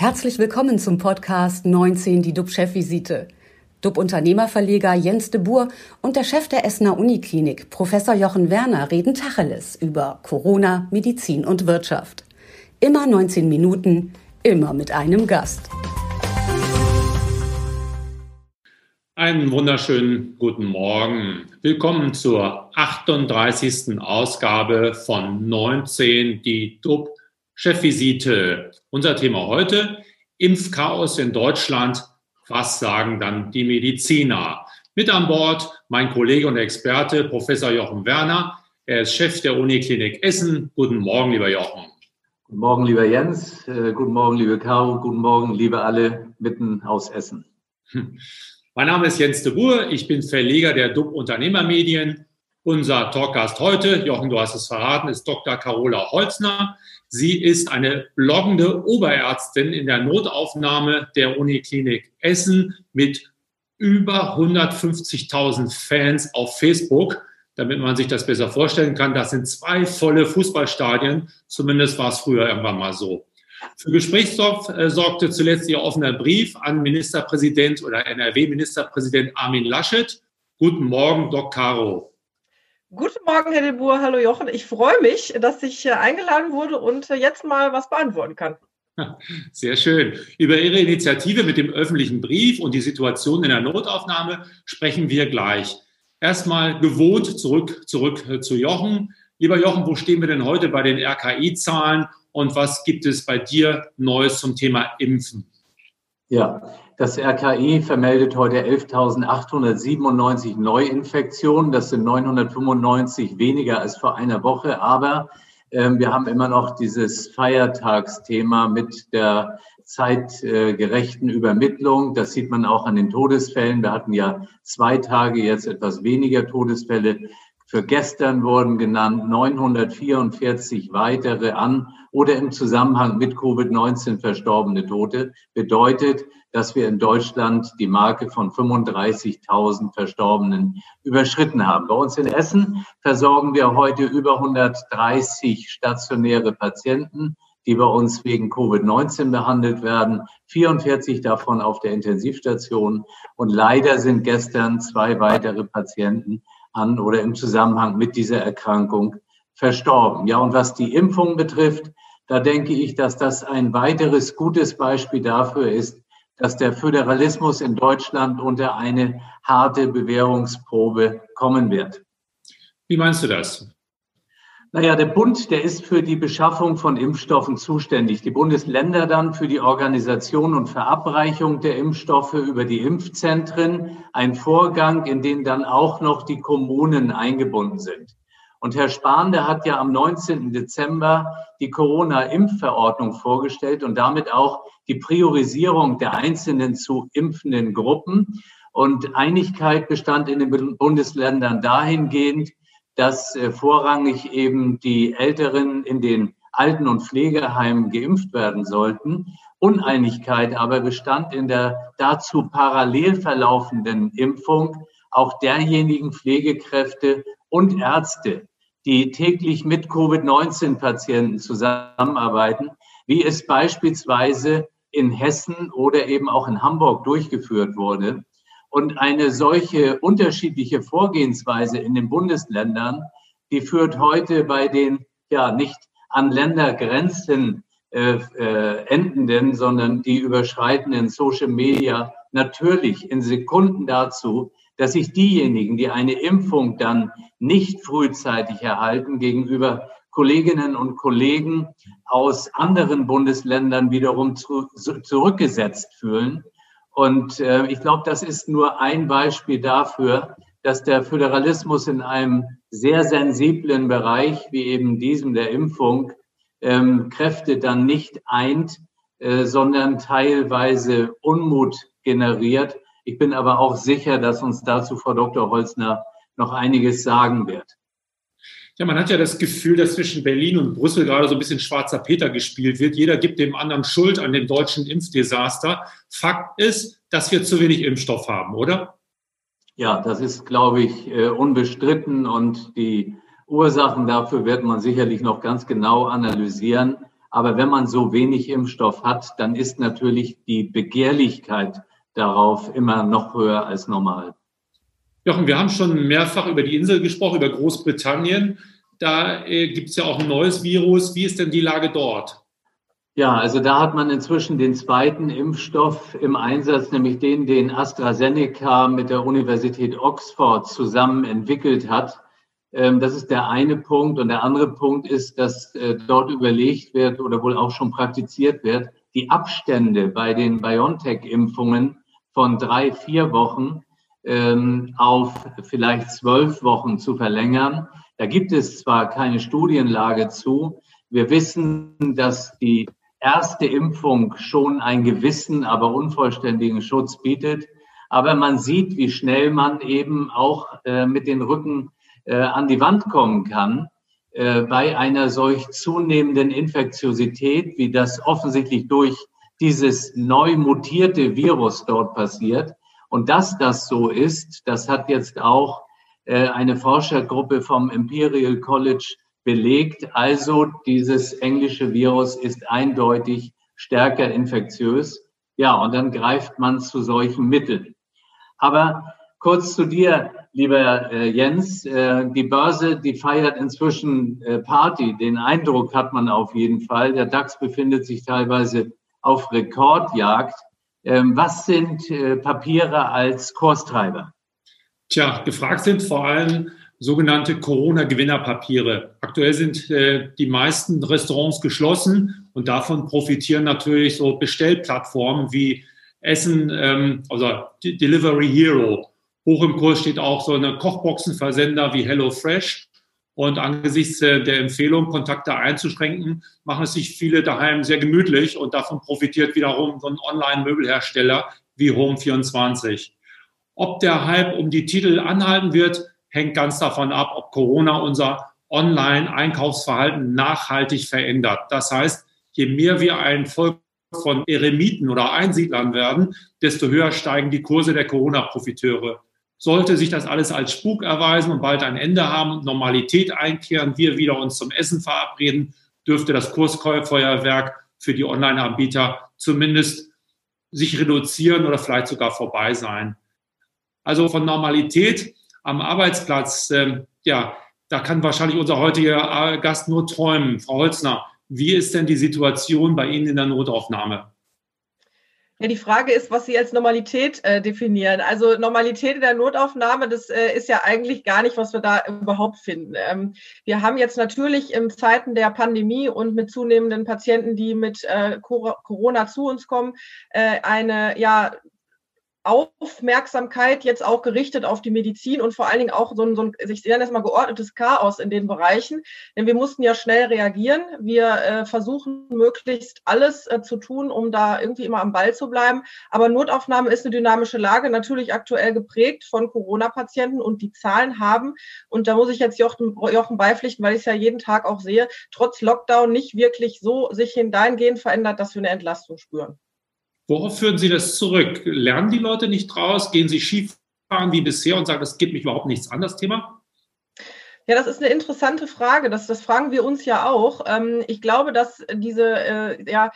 Herzlich willkommen zum Podcast 19, die DUB-Chefvisite. DUB-Unternehmerverleger Jens de Boer und der Chef der Essener Uniklinik, Professor Jochen Werner, reden Tacheles über Corona, Medizin und Wirtschaft. Immer 19 Minuten, immer mit einem Gast. Einen wunderschönen guten Morgen. Willkommen zur 38. Ausgabe von 19, die DUB Chefvisite. Unser Thema heute, Impfchaos in Deutschland. Was sagen dann die Mediziner? Mit an Bord mein Kollege und Experte, Professor Jochen Werner. Er ist Chef der Uniklinik Essen. Guten Morgen, lieber Jochen. Guten Morgen, lieber Jens. Äh, guten Morgen, liebe Caro. Guten Morgen, liebe alle mitten aus Essen. Mein Name ist Jens de Boer. Ich bin Verleger der DUB Unternehmermedien. Unser Talkgast heute, Jochen, du hast es verraten, ist Dr. Carola Holzner. Sie ist eine bloggende Oberärztin in der Notaufnahme der Uniklinik Essen mit über 150.000 Fans auf Facebook. Damit man sich das besser vorstellen kann, das sind zwei volle Fußballstadien. Zumindest war es früher irgendwann mal so. Für Gesprächsstoff äh, sorgte zuletzt ihr offener Brief an Ministerpräsident oder NRW-Ministerpräsident Armin Laschet. Guten Morgen, Doc Caro. Guten Morgen, Herr de Boer. Hallo Jochen. Ich freue mich, dass ich eingeladen wurde und jetzt mal was beantworten kann. Sehr schön. Über Ihre Initiative mit dem öffentlichen Brief und die Situation in der Notaufnahme sprechen wir gleich. Erstmal gewohnt zurück, zurück äh, zu Jochen. Lieber Jochen, wo stehen wir denn heute bei den RKI-Zahlen und was gibt es bei dir Neues zum Thema Impfen? Ja, das RKI vermeldet heute 11.897 Neuinfektionen. Das sind 995 weniger als vor einer Woche. Aber äh, wir haben immer noch dieses Feiertagsthema mit der zeitgerechten Übermittlung. Das sieht man auch an den Todesfällen. Wir hatten ja zwei Tage jetzt etwas weniger Todesfälle. Für gestern wurden genannt 944 weitere an oder im Zusammenhang mit Covid-19 verstorbene Tote. Bedeutet, dass wir in Deutschland die Marke von 35.000 Verstorbenen überschritten haben. Bei uns in Essen versorgen wir heute über 130 stationäre Patienten, die bei uns wegen Covid-19 behandelt werden, 44 davon auf der Intensivstation. Und leider sind gestern zwei weitere Patienten an oder im Zusammenhang mit dieser Erkrankung verstorben. Ja, und was die Impfung betrifft, da denke ich, dass das ein weiteres gutes Beispiel dafür ist, dass der Föderalismus in Deutschland unter eine harte Bewährungsprobe kommen wird. Wie meinst du das? Naja, der Bund, der ist für die Beschaffung von Impfstoffen zuständig. Die Bundesländer dann für die Organisation und Verabreichung der Impfstoffe über die Impfzentren. Ein Vorgang, in den dann auch noch die Kommunen eingebunden sind. Und Herr Spahn, der hat ja am 19. Dezember die Corona-Impfverordnung vorgestellt und damit auch die Priorisierung der einzelnen zu impfenden Gruppen. Und Einigkeit bestand in den Bundesländern dahingehend, dass äh, vorrangig eben die Älteren in den Alten- und Pflegeheimen geimpft werden sollten. Uneinigkeit aber bestand in der dazu parallel verlaufenden Impfung auch derjenigen Pflegekräfte und Ärzte, die täglich mit Covid-19-Patienten zusammenarbeiten, wie es beispielsweise in Hessen oder eben auch in Hamburg durchgeführt wurde. Und eine solche unterschiedliche Vorgehensweise in den Bundesländern, die führt heute bei den ja nicht an Ländergrenzen äh, äh, endenden, sondern die überschreitenden Social Media natürlich in Sekunden dazu, dass sich diejenigen, die eine Impfung dann nicht frühzeitig erhalten, gegenüber Kolleginnen und Kollegen aus anderen Bundesländern wiederum zu, zurückgesetzt fühlen. Und äh, ich glaube, das ist nur ein Beispiel dafür, dass der Föderalismus in einem sehr sensiblen Bereich, wie eben diesem der Impfung, ähm, Kräfte dann nicht eint, äh, sondern teilweise Unmut generiert. Ich bin aber auch sicher, dass uns dazu Frau Dr. Holzner noch einiges sagen wird. Ja, man hat ja das Gefühl, dass zwischen Berlin und Brüssel gerade so ein bisschen schwarzer Peter gespielt wird. Jeder gibt dem anderen Schuld an dem deutschen Impfdesaster. Fakt ist, dass wir zu wenig Impfstoff haben, oder? Ja, das ist, glaube ich, äh, unbestritten und die Ursachen dafür wird man sicherlich noch ganz genau analysieren. Aber wenn man so wenig Impfstoff hat, dann ist natürlich die Begehrlichkeit darauf immer noch höher als normal. Jochen, wir haben schon mehrfach über die Insel gesprochen, über Großbritannien. Da äh, gibt es ja auch ein neues Virus. Wie ist denn die Lage dort? Ja, also da hat man inzwischen den zweiten Impfstoff im Einsatz, nämlich den, den AstraZeneca mit der Universität Oxford zusammen entwickelt hat. Ähm, das ist der eine Punkt. Und der andere Punkt ist, dass äh, dort überlegt wird oder wohl auch schon praktiziert wird, die Abstände bei den BioNTech-Impfungen von drei, vier Wochen auf vielleicht zwölf Wochen zu verlängern. Da gibt es zwar keine Studienlage zu. Wir wissen, dass die erste Impfung schon einen gewissen, aber unvollständigen Schutz bietet. Aber man sieht, wie schnell man eben auch äh, mit den Rücken äh, an die Wand kommen kann äh, bei einer solch zunehmenden Infektiosität, wie das offensichtlich durch dieses neu mutierte Virus dort passiert. Und dass das so ist, das hat jetzt auch äh, eine Forschergruppe vom Imperial College belegt. Also dieses englische Virus ist eindeutig stärker infektiös. Ja, und dann greift man zu solchen Mitteln. Aber kurz zu dir, lieber äh, Jens. Äh, die Börse, die feiert inzwischen äh, Party. Den Eindruck hat man auf jeden Fall. Der DAX befindet sich teilweise auf Rekordjagd. Ähm, was sind äh, Papiere als Kurstreiber? Tja, gefragt sind vor allem sogenannte Corona-Gewinnerpapiere. Aktuell sind äh, die meisten Restaurants geschlossen und davon profitieren natürlich so Bestellplattformen wie Essen, also Delivery Hero. Hoch im Kurs steht auch so eine Kochboxenversender wie HelloFresh. Und angesichts äh, der Empfehlung, Kontakte einzuschränken, machen es sich viele daheim sehr gemütlich und davon profitiert wiederum so ein Online-Möbelhersteller wie Home24. Ob der Hype um die Titel anhalten wird, hängt ganz davon ab, ob Corona unser Online-Einkaufsverhalten nachhaltig verändert. Das heißt, je mehr wir ein Volk von Eremiten oder Einsiedlern werden, desto höher steigen die Kurse der Corona-Profiteure. Sollte sich das alles als Spuk erweisen und bald ein Ende haben Normalität einkehren, wir wieder uns zum Essen verabreden, dürfte das Kursfeuerwerk für die Online-Anbieter zumindest sich reduzieren oder vielleicht sogar vorbei sein. Also von Normalität am Arbeitsplatz, äh, ja, da kann wahrscheinlich unser heutiger Gast nur träumen. Frau Holzner, wie ist denn die Situation bei Ihnen in der Notaufnahme? Ja, die Frage ist, was Sie als Normalität äh, definieren. Also Normalität in der Notaufnahme, das äh, ist ja eigentlich gar nicht, was wir da überhaupt finden. Ähm, wir haben jetzt natürlich in Zeiten der Pandemie und mit zunehmenden Patienten, die mit äh, Corona zu uns kommen, äh, eine ja Aufmerksamkeit jetzt auch gerichtet auf die Medizin und vor allen Dingen auch so ein, so ein ich nenne das mal geordnetes Chaos in den Bereichen. Denn wir mussten ja schnell reagieren. Wir äh, versuchen möglichst alles äh, zu tun, um da irgendwie immer am Ball zu bleiben. Aber Notaufnahme ist eine dynamische Lage, natürlich aktuell geprägt von Corona-Patienten und die Zahlen haben, und da muss ich jetzt Jochen, Jochen beipflichten, weil ich es ja jeden Tag auch sehe, trotz Lockdown nicht wirklich so sich hingehend verändert, dass wir eine Entlastung spüren. Worauf führen Sie das zurück? Lernen die Leute nicht draus? Gehen sie Skifahren wie bisher und sagen, das geht mich überhaupt nichts an, das Thema? Ja, das ist eine interessante Frage. Das, das fragen wir uns ja auch. Ähm, ich glaube, dass diese äh, ja,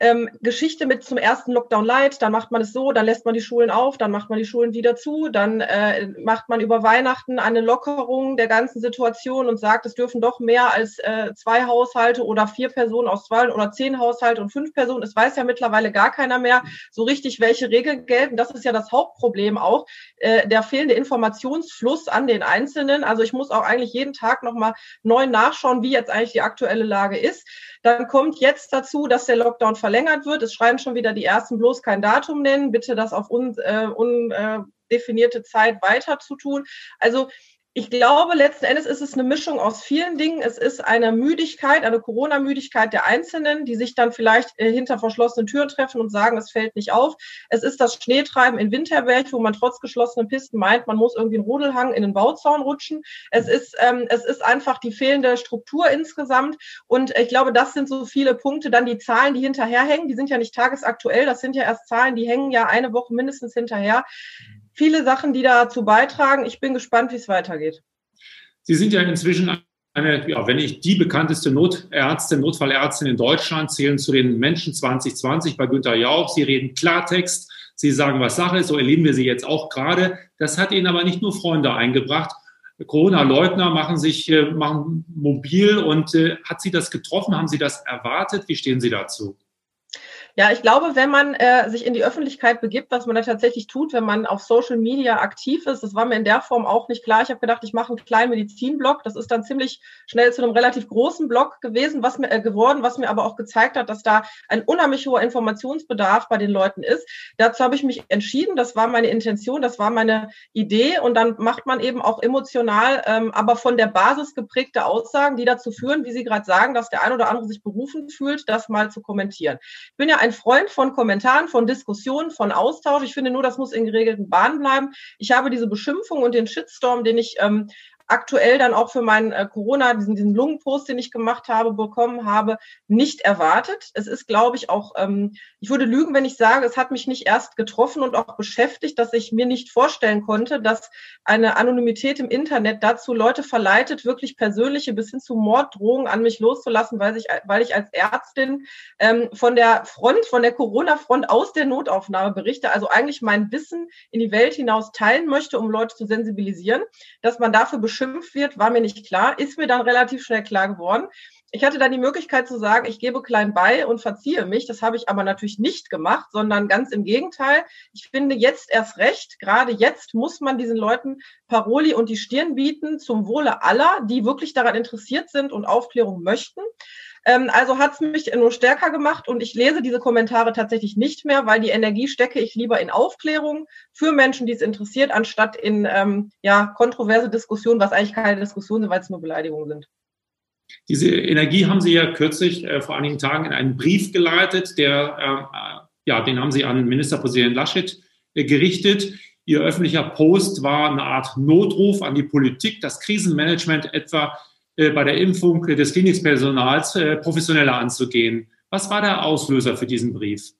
ähm, Geschichte mit zum ersten Lockdown Light, dann macht man es so, dann lässt man die Schulen auf, dann macht man die Schulen wieder zu, dann äh, macht man über Weihnachten eine Lockerung der ganzen Situation und sagt, es dürfen doch mehr als äh, zwei Haushalte oder vier Personen aus zwei oder zehn Haushalte und fünf Personen. Es weiß ja mittlerweile gar keiner mehr so richtig, welche Regeln gelten. Das ist ja das Hauptproblem auch, äh, der fehlende Informationsfluss an den Einzelnen. Also ich muss auch eigentlich jeden Tag nochmal neu nachschauen, wie jetzt eigentlich die aktuelle Lage ist. Dann kommt jetzt dazu, dass der Lockdown verlängert wird. Es schreiben schon wieder die ersten bloß kein Datum nennen. Bitte das auf undefinierte äh, Zeit weiter zu tun. Also ich glaube, letzten Endes ist es eine Mischung aus vielen Dingen. Es ist eine Müdigkeit, eine Corona-Müdigkeit der Einzelnen, die sich dann vielleicht äh, hinter verschlossenen Türen treffen und sagen, es fällt nicht auf. Es ist das Schneetreiben in Winterberg, wo man trotz geschlossenen Pisten meint, man muss irgendwie einen Rodelhang in den Bauzaun rutschen. Es ist, ähm, es ist einfach die fehlende Struktur insgesamt. Und ich glaube, das sind so viele Punkte. Dann die Zahlen, die hinterherhängen, die sind ja nicht tagesaktuell. Das sind ja erst Zahlen, die hängen ja eine Woche mindestens hinterher viele Sachen, die dazu beitragen. Ich bin gespannt, wie es weitergeht. Sie sind ja inzwischen eine, ja, wenn nicht die bekannteste Notärztin, Notfallärztin in Deutschland, zählen zu den Menschen 2020 bei Günter Jauch. Sie reden Klartext, sie sagen, was Sache ist, so erleben wir sie jetzt auch gerade. Das hat ihnen aber nicht nur Freunde eingebracht. Corona-Leugner machen sich äh, machen mobil und äh, hat sie das getroffen? Haben Sie das erwartet? Wie stehen Sie dazu? Ja, ich glaube, wenn man äh, sich in die Öffentlichkeit begibt, was man da tatsächlich tut, wenn man auf Social Media aktiv ist, das war mir in der Form auch nicht klar. Ich habe gedacht, ich mache einen kleinen Medizinblog. Das ist dann ziemlich schnell zu einem relativ großen Blog gewesen, was mir äh, geworden, was mir aber auch gezeigt hat, dass da ein unheimlich hoher Informationsbedarf bei den Leuten ist. Dazu habe ich mich entschieden. Das war meine Intention, das war meine Idee. Und dann macht man eben auch emotional, ähm, aber von der Basis geprägte Aussagen, die dazu führen, wie Sie gerade sagen, dass der ein oder andere sich berufen fühlt, das mal zu kommentieren. Ich bin ja ein Freund von Kommentaren, von Diskussionen, von Austausch. Ich finde nur, das muss in geregelten Bahnen bleiben. Ich habe diese Beschimpfung und den Shitstorm, den ich ähm, aktuell dann auch für meinen äh, Corona, diesen, diesen Lungenpost, den ich gemacht habe, bekommen habe, nicht erwartet. Es ist, glaube ich, auch, ähm, ich würde lügen, wenn ich sage, es hat mich nicht erst getroffen und auch beschäftigt, dass ich mir nicht vorstellen konnte, dass eine Anonymität im Internet dazu Leute verleitet, wirklich persönliche bis hin zu Morddrohungen an mich loszulassen, weil ich, weil ich als Ärztin ähm, von der Front, von der Corona-Front aus der Notaufnahme berichte, also eigentlich mein Wissen in die Welt hinaus teilen möchte, um Leute zu sensibilisieren, dass man dafür beschimpft wird, war mir nicht klar, ist mir dann relativ schnell klar geworden. Ich hatte dann die Möglichkeit zu sagen, ich gebe klein bei und verziehe mich. Das habe ich aber natürlich nicht gemacht, sondern ganz im Gegenteil. Ich finde jetzt erst recht, gerade jetzt muss man diesen Leuten Paroli und die Stirn bieten zum Wohle aller, die wirklich daran interessiert sind und Aufklärung möchten. Ähm, also hat es mich nur stärker gemacht und ich lese diese Kommentare tatsächlich nicht mehr, weil die Energie stecke ich lieber in Aufklärung für Menschen, die es interessiert, anstatt in ähm, ja, kontroverse Diskussionen, was eigentlich keine Diskussionen sind, weil es nur Beleidigungen sind. Diese Energie haben Sie ja kürzlich äh, vor einigen Tagen in einen Brief geleitet, der, äh, ja, den haben Sie an Ministerpräsident Laschet äh, gerichtet. Ihr öffentlicher Post war eine Art Notruf an die Politik, das Krisenmanagement etwa bei der Impfung des Klinikpersonals äh, professioneller anzugehen. Was war der Auslöser für diesen Brief?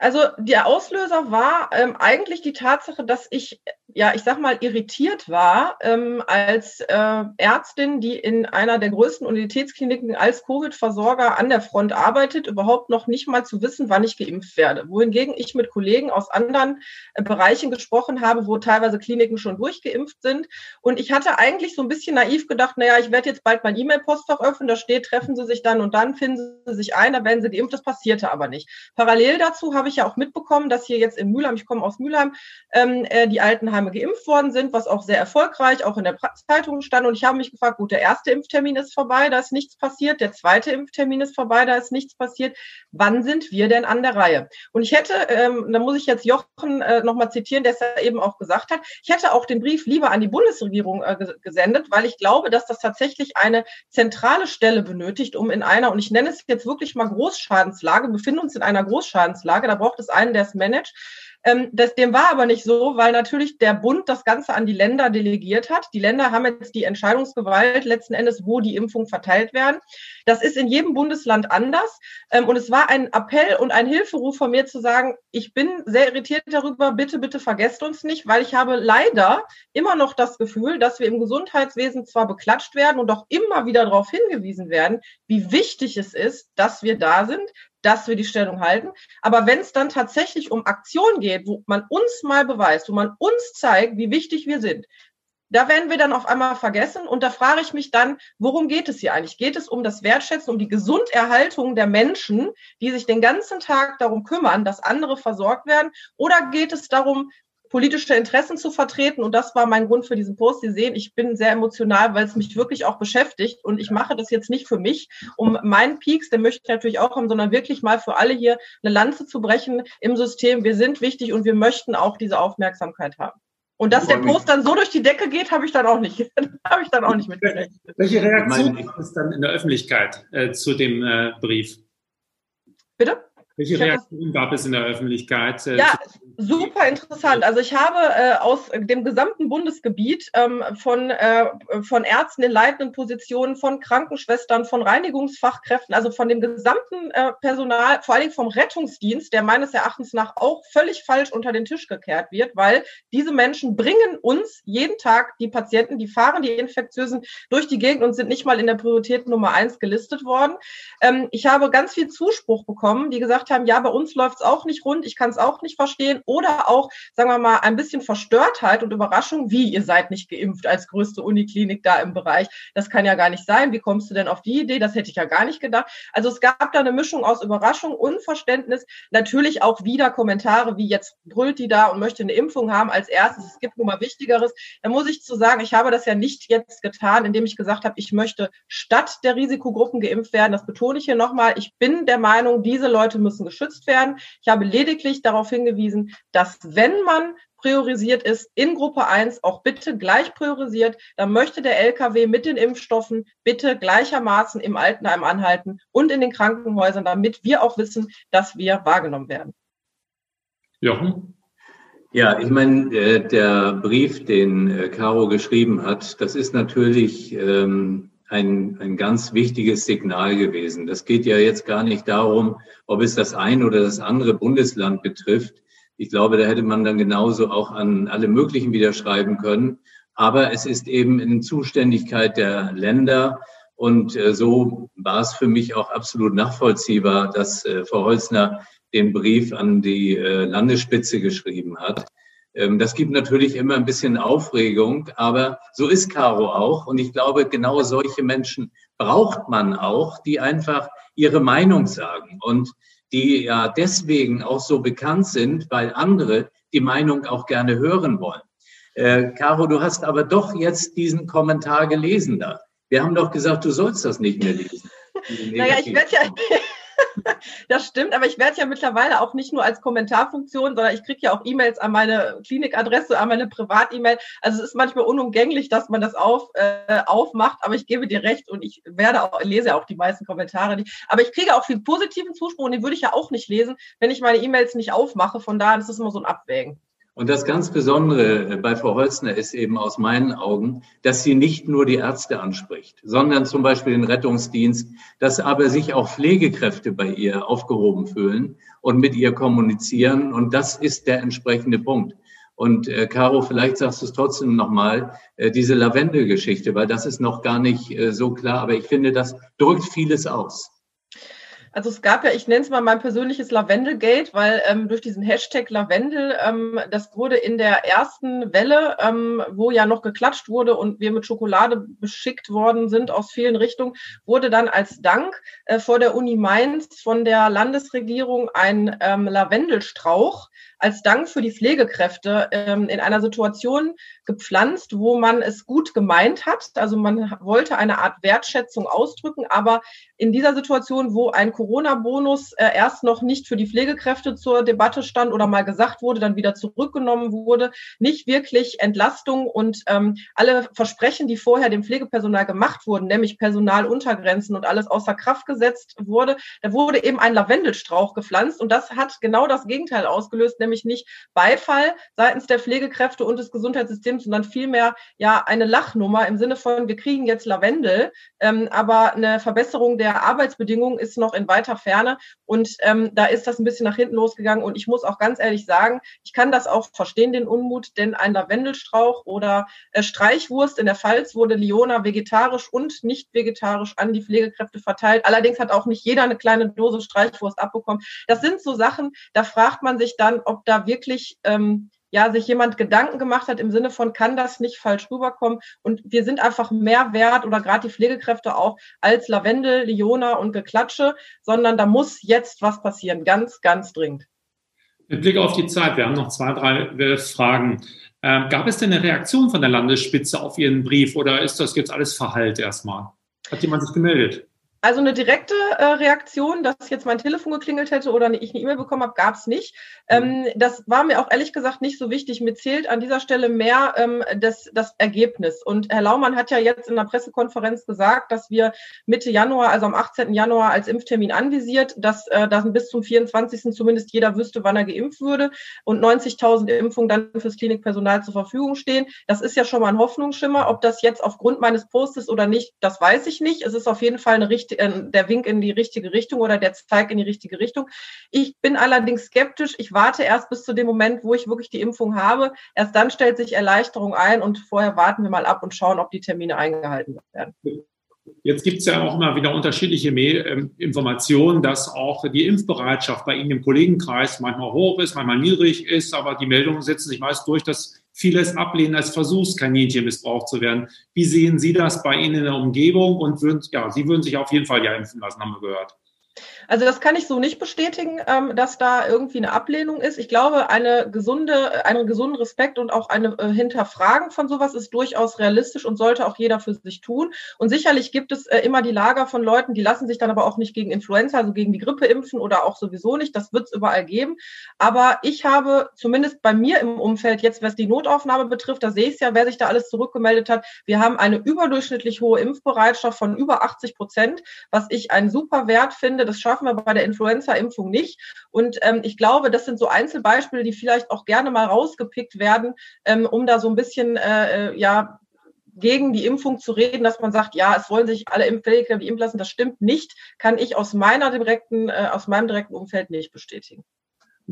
Also der Auslöser war ähm, eigentlich die Tatsache, dass ich, ja, ich sag mal, irritiert war ähm, als äh, Ärztin, die in einer der größten Universitätskliniken als Covid-Versorger an der Front arbeitet, überhaupt noch nicht mal zu wissen, wann ich geimpft werde. Wohingegen ich mit Kollegen aus anderen äh, Bereichen gesprochen habe, wo teilweise Kliniken schon durchgeimpft sind. Und ich hatte eigentlich so ein bisschen naiv gedacht, naja, ich werde jetzt bald mein E-Mail-Postfach öffnen, da steht, treffen Sie sich dann und dann, finden Sie sich ein, da werden Sie geimpft. Das passierte aber nicht. Parallel dazu habe ich ja auch mitbekommen, dass hier jetzt in Mülheim, ich komme aus Mülheim, ähm, äh, die Altenheime geimpft worden sind, was auch sehr erfolgreich auch in der Zeitung stand. Und ich habe mich gefragt, gut, der erste Impftermin ist vorbei, da ist nichts passiert. Der zweite Impftermin ist vorbei, da ist nichts passiert. Wann sind wir denn an der Reihe? Und ich hätte, ähm, da muss ich jetzt Jochen äh, nochmal zitieren, der es ja eben auch gesagt hat, ich hätte auch den Brief lieber an die Bundesregierung äh, gesendet, weil ich glaube, dass das tatsächlich eine zentrale Stelle benötigt, um in einer, und ich nenne es jetzt wirklich mal Großschadenslage, wir befinden uns in einer Großschadenslage, da braucht es einen, der es managt. Ähm, das, dem war aber nicht so, weil natürlich der Bund das Ganze an die Länder delegiert hat. Die Länder haben jetzt die Entscheidungsgewalt letzten Endes, wo die Impfungen verteilt werden. Das ist in jedem Bundesland anders. Ähm, und es war ein Appell und ein Hilferuf von mir zu sagen, ich bin sehr irritiert darüber, bitte, bitte vergesst uns nicht, weil ich habe leider immer noch das Gefühl, dass wir im Gesundheitswesen zwar beklatscht werden und auch immer wieder darauf hingewiesen werden, wie wichtig es ist, dass wir da sind, dass wir die Stellung halten. Aber wenn es dann tatsächlich um Aktion geht, wo man uns mal beweist, wo man uns zeigt, wie wichtig wir sind, da werden wir dann auf einmal vergessen. Und da frage ich mich dann, worum geht es hier eigentlich? Geht es um das Wertschätzen, um die Gesunderhaltung der Menschen, die sich den ganzen Tag darum kümmern, dass andere versorgt werden? Oder geht es darum, politische Interessen zu vertreten. Und das war mein Grund für diesen Post. Sie sehen, ich bin sehr emotional, weil es mich wirklich auch beschäftigt. Und ich mache das jetzt nicht für mich, um meinen Peaks, den möchte ich natürlich auch haben, sondern wirklich mal für alle hier eine Lanze zu brechen im System. Wir sind wichtig und wir möchten auch diese Aufmerksamkeit haben. Und dass der Post dann so durch die Decke geht, habe ich dann auch nicht, habe ich dann auch nicht mitgerechnet. Welche Reaktion gibt es dann in der Öffentlichkeit äh, zu dem äh, Brief? Bitte? Welche Reaktionen gab es in der Öffentlichkeit? Äh, ja, super interessant. Also ich habe äh, aus dem gesamten Bundesgebiet ähm, von, äh, von Ärzten in leitenden Positionen, von Krankenschwestern, von Reinigungsfachkräften, also von dem gesamten äh, Personal, vor allem vom Rettungsdienst, der meines Erachtens nach auch völlig falsch unter den Tisch gekehrt wird, weil diese Menschen bringen uns jeden Tag die Patienten, die fahren die Infektiösen durch die Gegend und sind nicht mal in der Priorität Nummer eins gelistet worden. Ähm, ich habe ganz viel Zuspruch bekommen, die gesagt haben, ja, bei uns läuft es auch nicht rund, ich kann es auch nicht verstehen. Oder auch, sagen wir mal, ein bisschen Verstörtheit und Überraschung, wie ihr seid nicht geimpft als größte Uniklinik da im Bereich. Das kann ja gar nicht sein. Wie kommst du denn auf die Idee? Das hätte ich ja gar nicht gedacht. Also es gab da eine Mischung aus Überraschung, Unverständnis, natürlich auch wieder Kommentare wie jetzt brüllt die da und möchte eine Impfung haben als erstes. Es gibt nun mal Wichtigeres. Da muss ich zu sagen, ich habe das ja nicht jetzt getan, indem ich gesagt habe, ich möchte statt der Risikogruppen geimpft werden. Das betone ich hier nochmal. Ich bin der Meinung, diese Leute müssen müssen geschützt werden. Ich habe lediglich darauf hingewiesen, dass wenn man priorisiert ist, in Gruppe 1 auch bitte gleich priorisiert, dann möchte der LKW mit den Impfstoffen bitte gleichermaßen im Altenheim anhalten und in den Krankenhäusern, damit wir auch wissen, dass wir wahrgenommen werden. Jochen? Ja, ich meine, äh, der Brief, den äh, Caro geschrieben hat, das ist natürlich ähm, ein, ein ganz wichtiges Signal gewesen. Das geht ja jetzt gar nicht darum, ob es das ein oder das andere Bundesland betrifft. Ich glaube, da hätte man dann genauso auch an alle möglichen wieder schreiben können. Aber es ist eben in Zuständigkeit der Länder. Und äh, so war es für mich auch absolut nachvollziehbar, dass äh, Frau Holzner den Brief an die äh, Landesspitze geschrieben hat. Ähm, das gibt natürlich immer ein bisschen Aufregung, aber so ist Caro auch. Und ich glaube, genau solche Menschen braucht man auch, die einfach ihre Meinung sagen und die ja deswegen auch so bekannt sind, weil andere die Meinung auch gerne hören wollen. Äh, Caro, du hast aber doch jetzt diesen Kommentar gelesen da. Wir haben doch gesagt, du sollst das nicht mehr lesen. Naja, ich werde ja, das stimmt, aber ich werde ja mittlerweile auch nicht nur als Kommentarfunktion, sondern ich kriege ja auch E-Mails an meine Klinikadresse, an meine Privat-E-Mail. Also es ist manchmal unumgänglich, dass man das auf, äh, aufmacht, aber ich gebe dir recht und ich werde auch, lese auch die meisten Kommentare nicht. Aber ich kriege auch viel positiven Zuspruch und den würde ich ja auch nicht lesen, wenn ich meine E-Mails nicht aufmache. Von daher ist es immer so ein Abwägen. Und das ganz Besondere bei Frau Holzner ist eben aus meinen Augen, dass sie nicht nur die Ärzte anspricht, sondern zum Beispiel den Rettungsdienst, dass aber sich auch Pflegekräfte bei ihr aufgehoben fühlen und mit ihr kommunizieren. Und das ist der entsprechende Punkt. Und äh, Caro, vielleicht sagst du es trotzdem nochmal, äh, diese Lavendel-Geschichte, weil das ist noch gar nicht äh, so klar, aber ich finde, das drückt vieles aus. Also es gab ja, ich nenne es mal mein persönliches Lavendelgate, weil ähm, durch diesen Hashtag Lavendel, ähm, das wurde in der ersten Welle, ähm, wo ja noch geklatscht wurde und wir mit Schokolade beschickt worden sind aus vielen Richtungen, wurde dann als Dank äh, vor der Uni Mainz von der Landesregierung ein ähm, Lavendelstrauch als Dank für die Pflegekräfte ähm, in einer Situation gepflanzt, wo man es gut gemeint hat. Also man wollte eine Art Wertschätzung ausdrücken, aber in dieser Situation, wo ein Corona-Bonus äh, erst noch nicht für die Pflegekräfte zur Debatte stand oder mal gesagt wurde, dann wieder zurückgenommen wurde, nicht wirklich Entlastung und ähm, alle Versprechen, die vorher dem Pflegepersonal gemacht wurden, nämlich Personaluntergrenzen und alles außer Kraft gesetzt wurde, da wurde eben ein Lavendelstrauch gepflanzt und das hat genau das Gegenteil ausgelöst, nämlich nämlich nicht Beifall seitens der Pflegekräfte und des Gesundheitssystems, sondern vielmehr ja eine Lachnummer im Sinne von, wir kriegen jetzt Lavendel, ähm, aber eine Verbesserung der Arbeitsbedingungen ist noch in weiter Ferne und ähm, da ist das ein bisschen nach hinten losgegangen und ich muss auch ganz ehrlich sagen, ich kann das auch verstehen, den Unmut, denn ein Lavendelstrauch oder äh, Streichwurst in der Pfalz wurde Liona vegetarisch und nicht vegetarisch an die Pflegekräfte verteilt. Allerdings hat auch nicht jeder eine kleine Dose Streichwurst abbekommen. Das sind so Sachen, da fragt man sich dann, ob da wirklich ähm, ja, sich jemand Gedanken gemacht hat im Sinne von, kann das nicht falsch rüberkommen? Und wir sind einfach mehr wert oder gerade die Pflegekräfte auch als Lavendel, Liona und Geklatsche, sondern da muss jetzt was passieren, ganz, ganz dringend. Mit Blick auf die Zeit, wir haben noch zwei, drei Fragen. Ähm, gab es denn eine Reaktion von der Landesspitze auf Ihren Brief oder ist das jetzt alles Verhalt erstmal? Hat jemand sich gemeldet? Also eine direkte äh, Reaktion, dass jetzt mein Telefon geklingelt hätte oder ich eine E-Mail bekommen habe, gab es nicht. Ähm, das war mir auch ehrlich gesagt nicht so wichtig. Mir zählt an dieser Stelle mehr ähm, das, das Ergebnis. Und Herr Laumann hat ja jetzt in der Pressekonferenz gesagt, dass wir Mitte Januar, also am 18. Januar als Impftermin anvisiert, dass, äh, dass bis zum 24. zumindest jeder wüsste, wann er geimpft würde und 90.000 Impfungen dann fürs Klinikpersonal zur Verfügung stehen. Das ist ja schon mal ein Hoffnungsschimmer. Ob das jetzt aufgrund meines Postes oder nicht, das weiß ich nicht. Es ist auf jeden Fall eine richtige der Wink in die richtige Richtung oder der Zeig in die richtige Richtung. Ich bin allerdings skeptisch. Ich warte erst bis zu dem Moment, wo ich wirklich die Impfung habe. Erst dann stellt sich Erleichterung ein und vorher warten wir mal ab und schauen, ob die Termine eingehalten werden. Jetzt gibt es ja auch immer wieder unterschiedliche ähm, Informationen, dass auch die Impfbereitschaft bei Ihnen im Kollegenkreis manchmal hoch ist, manchmal niedrig ist, aber die Meldungen setzen sich meist durch, dass viele es ablehnen, als Versuchskaninchen missbraucht zu werden. Wie sehen Sie das bei Ihnen in der Umgebung? Und würden, ja, Sie würden sich auf jeden Fall ja impfen lassen, haben wir gehört. Also das kann ich so nicht bestätigen, ähm, dass da irgendwie eine Ablehnung ist. Ich glaube, eine gesunde, einen gesunden Respekt und auch eine äh, Hinterfragen von sowas ist durchaus realistisch und sollte auch jeder für sich tun. Und sicherlich gibt es äh, immer die Lager von Leuten, die lassen sich dann aber auch nicht gegen Influenza, also gegen die Grippe impfen oder auch sowieso nicht. Das wird es überall geben. Aber ich habe zumindest bei mir im Umfeld jetzt, was die Notaufnahme betrifft, da sehe ich es ja, wer sich da alles zurückgemeldet hat. Wir haben eine überdurchschnittlich hohe Impfbereitschaft von über 80 Prozent, was ich einen super Wert finde. Das schafft schaffen wir bei der Influenza-Impfung nicht. Und ähm, ich glaube, das sind so Einzelbeispiele, die vielleicht auch gerne mal rausgepickt werden, ähm, um da so ein bisschen, äh, äh ja, gegen die Impfung zu reden, dass man sagt, ja, es wollen sich alle Impfpfleger die impfen lassen, das stimmt nicht, kann ich aus meiner direkten, äh, aus meinem direkten Umfeld nicht bestätigen.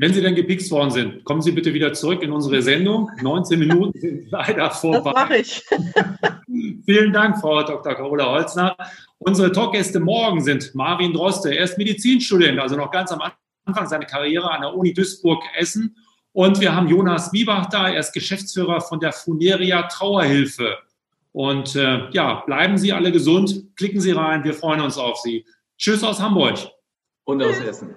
Wenn Sie denn gepikst worden sind, kommen Sie bitte wieder zurück in unsere Sendung. 19 Minuten sind leider vorbei. Das mache ich. Vielen Dank, Frau Dr. Carola Holzner. Unsere Talkgäste morgen sind Marvin Droste. Er ist Medizinstudent, also noch ganz am Anfang seiner Karriere an der Uni Duisburg-Essen. Und wir haben Jonas Wiebach da. Er ist Geschäftsführer von der Funeria Trauerhilfe. Und äh, ja, bleiben Sie alle gesund. Klicken Sie rein. Wir freuen uns auf Sie. Tschüss aus Hamburg. Und aus Essen.